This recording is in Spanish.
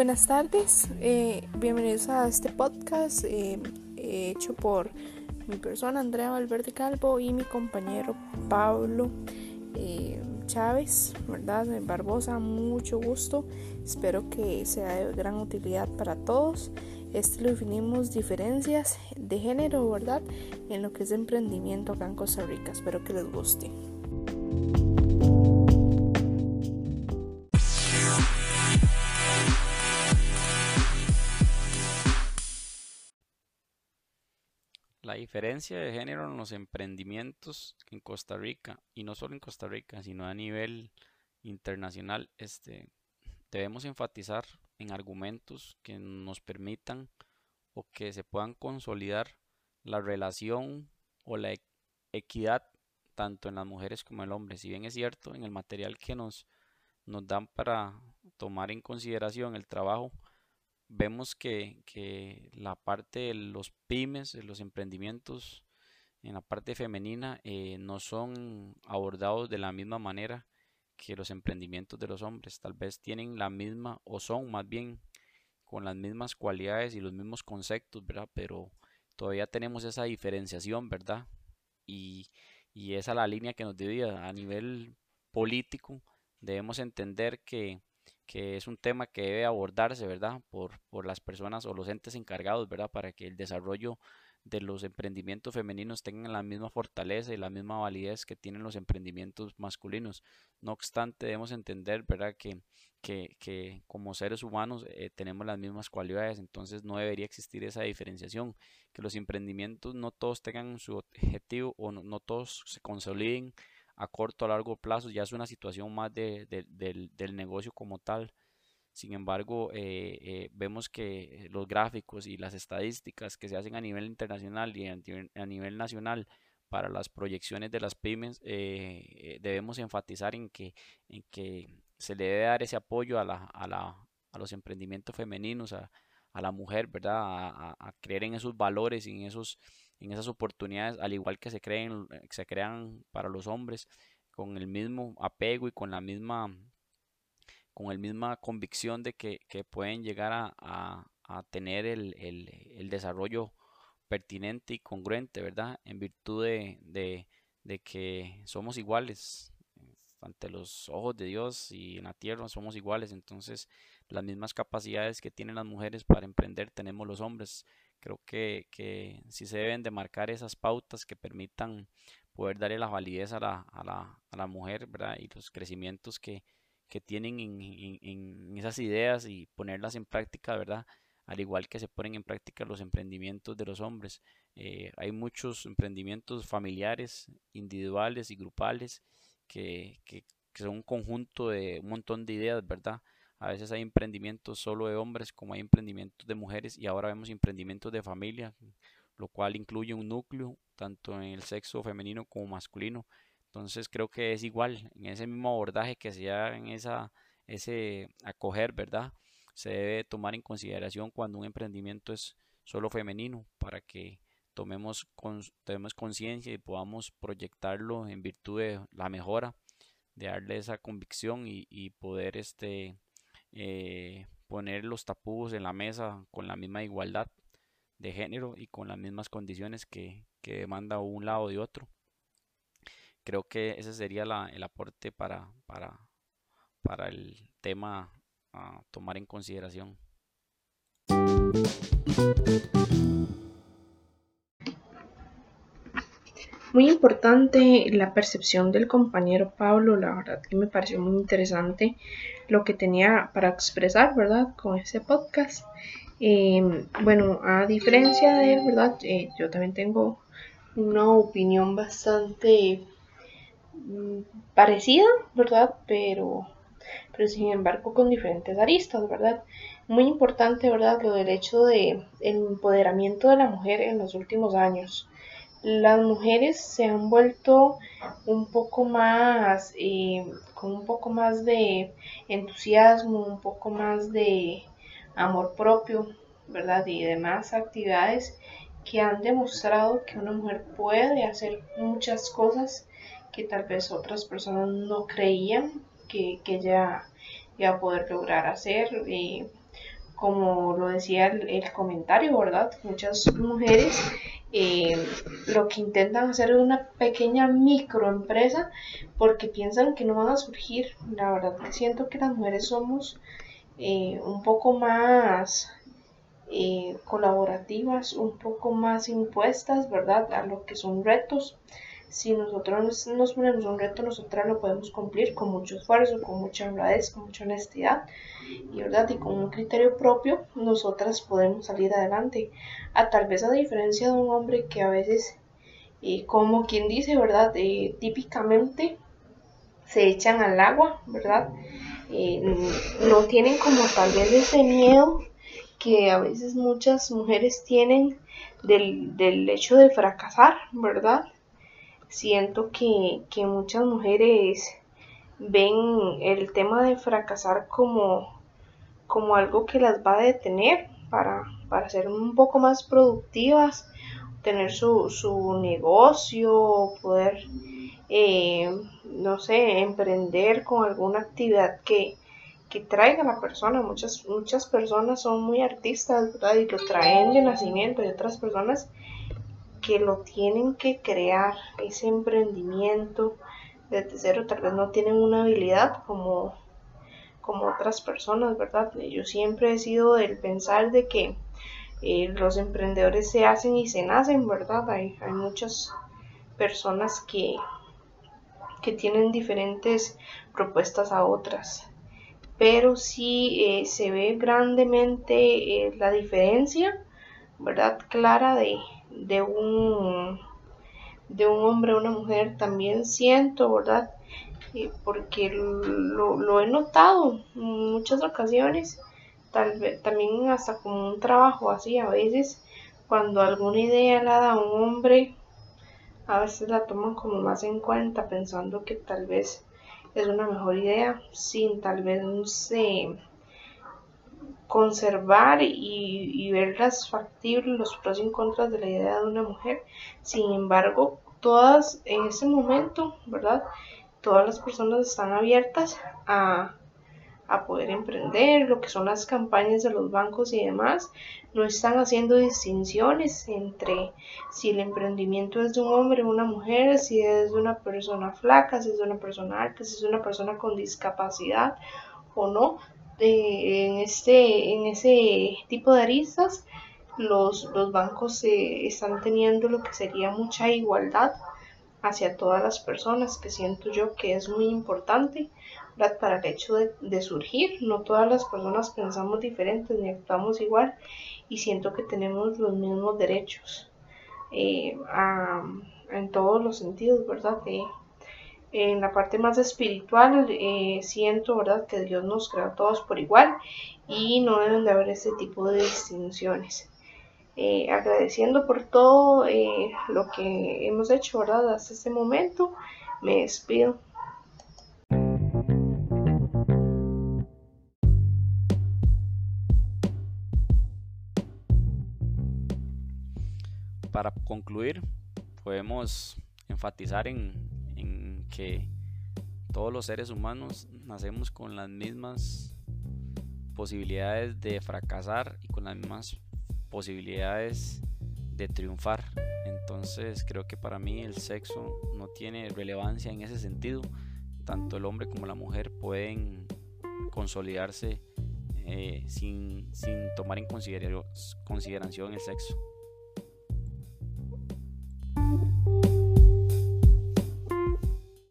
buenas tardes, eh, bienvenidos a este podcast eh, hecho por mi persona Andrea Valverde Calvo y mi compañero Pablo eh, Chávez, ¿verdad? Barbosa, mucho gusto, espero que sea de gran utilidad para todos. Este lo definimos diferencias de género, ¿verdad? En lo que es emprendimiento acá en Costa Rica, espero que les guste. La diferencia de género en los emprendimientos en Costa Rica, y no solo en Costa Rica, sino a nivel internacional, este, debemos enfatizar en argumentos que nos permitan o que se puedan consolidar la relación o la e-, equidad tanto en las mujeres como en el hombre. Si bien es cierto, en el material que nos, nos dan para tomar en consideración el trabajo, vemos que, la parte de los pymes, los emprendimientos en la parte femenina eh, no son abordados de la misma manera que los emprendimientos de los hombres. Tal vez tienen la misma o son más bien con las mismas cualidades y los mismos conceptos, ¿verdad? Pero todavía tenemos esa diferenciación, ¿verdad? Y, y esa es la línea que nos divide a nivel político. Debemos entender que que es un tema que debe abordarse, ¿verdad? Por, por las personas o los entes encargados, ¿verdad? Para que el desarrollo de los emprendimientos femeninos tengan la misma fortaleza y la misma validez que tienen los emprendimientos masculinos. No obstante, debemos entender, ¿verdad? Que, que, que como seres humanos eh, tenemos las mismas cualidades, entonces no debería existir esa diferenciación, que los emprendimientos no todos tengan su objetivo o no, no todos se consoliden a corto o largo plazo, ya es una situación más de, del, negocio como tal. Sin embargo, eh, eh, vemos que los gráficos y las estadísticas que se hacen a nivel internacional y a nivel, nacional para las proyecciones de las pymes, eh, debemos enfatizar en que, en que se le debe dar ese apoyo a, la, a, la, a los emprendimientos femeninos, a, a la mujer, ¿verdad? A, a, creer en esos valores y en esos en esas oportunidades, al igual que se, creen, eh, crean para los hombres, con el mismo apego y con la misma con el misma convicción de que, pueden llegar a, tener el, desarrollo pertinente y congruente, ¿verdad? En virtud de, de, que somos iguales ante los ojos de Dios y en la tierra somos iguales, entonces las mismas capacidades que tienen las mujeres para emprender tenemos los hombres. Creo que, que sí se deben de marcar esas pautas que permitan poder darle la validez a la, a la, a la mujer, ¿verdad? Y los crecimientos que, que tienen en, en, esas ideas y ponerlas en práctica, ¿verdad? Al igual que se ponen en práctica los emprendimientos de los hombres. Eh, hay muchos emprendimientos familiares, individuales y grupales que, que, que son un conjunto de un montón de ideas, ¿verdad? A veces hay emprendimientos solo de hombres, como hay emprendimientos de mujeres, y ahora vemos emprendimientos de familia, lo cual incluye un núcleo, tanto en el sexo femenino como masculino. Entonces creo que es igual, en ese mismo abordaje que se da en esa, ese acoger, ¿verdad? Se debe tomar en consideración cuando un emprendimiento es solo femenino, para que tomemos, tomemos conciencia y podamos proyectarlo en virtud de la mejora, de darle esa convicción y, y poder este, eh, poner los tapujos en la mesa con la misma igualdad de género y con las mismas condiciones que, demanda un lado de otro. Creo que ese sería el aporte para, para, para el tema a tomar en consideración. Muy importante la percepción del compañero Pablo, la verdad que me pareció muy interesante lo que tenía para expresar, ¿verdad? Con ese podcast. Em, bueno, a diferencia de él, ¿verdad? Eh, yo también tengo una opinión bastante mm, parecida, ¿verdad? Pero, pero sin embargo con diferentes aristas, ¿verdad? Muy importante, ¿verdad? Lo del hecho de empoderamiento de la mujer en los últimos años las mujeres se han vuelto un poco más, eh, con un poco más de entusiasmo, un poco más de amor propio, ¿verdad? Y demás actividades que han demostrado que una mujer puede hacer muchas cosas que tal vez otras personas no creían que, ella iba a poder lograr hacer. como lo decía el, comentario, ¿verdad? Muchas mujeres eh, lo que intentan hacer es una pequeña microempresa porque piensan que no van a surgir. La verdad que siento que las mujeres somos eh, un poco más eh, colaborativas, un poco más impuestas, ¿verdad? A lo que son retos. Si nosotros nos ponemos un reto, nosotras lo podemos cumplir con mucho esfuerzo, con mucha honradez, con mucha honestidad y, ¿verdad? y con un criterio propio, nosotras podemos salir adelante. A tal vez a diferencia de un hombre que a veces, eh, como quien dice, ¿verdad? Eh, típicamente se echan al agua, ¿verdad? no tienen como tal vez ese miedo que a veces muchas mujeres tienen del, hecho de fracasar, ¿verdad? Siento que, muchas mujeres ven el tema de fracasar como, como algo que las va a detener para, ser un poco más productivas, tener su, su negocio, poder, eh, no sé, emprender con alguna actividad que, que traiga a la persona. Muchas, muchas personas son muy artistas. Y lo traen de nacimiento. Y otras personas que lo tienen que crear, ese emprendimiento desde cero, tal vez no tienen una habilidad como, como otras personas, ¿verdad? Yo siempre he sido del pensar de que eh, los emprendedores se hacen y se nacen, ¿verdad? Hay, hay muchas personas que, que tienen diferentes propuestas a otras pero sí eh, se ve grandemente eh, la diferencia, ¿verdad? Clara de, de, un, de un hombre a una mujer. También siento, ¿verdad? Eh, porque lo, he notado en muchas ocasiones, tal vez también hasta como un trabajo así, a veces cuando alguna idea la da un hombre, a veces la toman como más en cuenta, pensando que tal vez es una mejor idea sin tal vez sé, conservar y, ver las factibles, los pros y contras de la idea de una mujer. Sin embargo, todas en ese momento, ¿verdad? Todas las personas están abiertas a, a poder emprender, lo que son las campañas de los bancos y demás, no están haciendo distinciones entre si el emprendimiento es de un hombre o una mujer, si es de una persona flaca, si es de una persona alta, si es de una persona con discapacidad o no. En, este, en ese tipo de aristas, los, los bancos están teniendo lo que sería mucha igualdad hacia todas las personas, que siento yo que es muy importante para el hecho de, surgir. No todas las personas pensamos diferentes ni actuamos igual y siento que tenemos los mismos derechos eh, en todos los sentidos, ¿verdad? En la parte más espiritual eh, siento, ¿verdad? Que Dios nos crea a todos por igual y no deben de haber ese tipo de distinciones. Eh, agradeciendo por todo lo que hemos hecho, ¿verdad? Hasta este momento, me despido. para concluir, podemos enfatizar en, que todos los seres humanos nacemos con las mismas posibilidades de fracasar y con las mismas posibilidades de triunfar. Entonces creo que para mí el sexo no tiene relevancia en ese sentido. Tanto el hombre como la mujer pueden consolidarse eh, sin, sin tomar en consideración el sexo.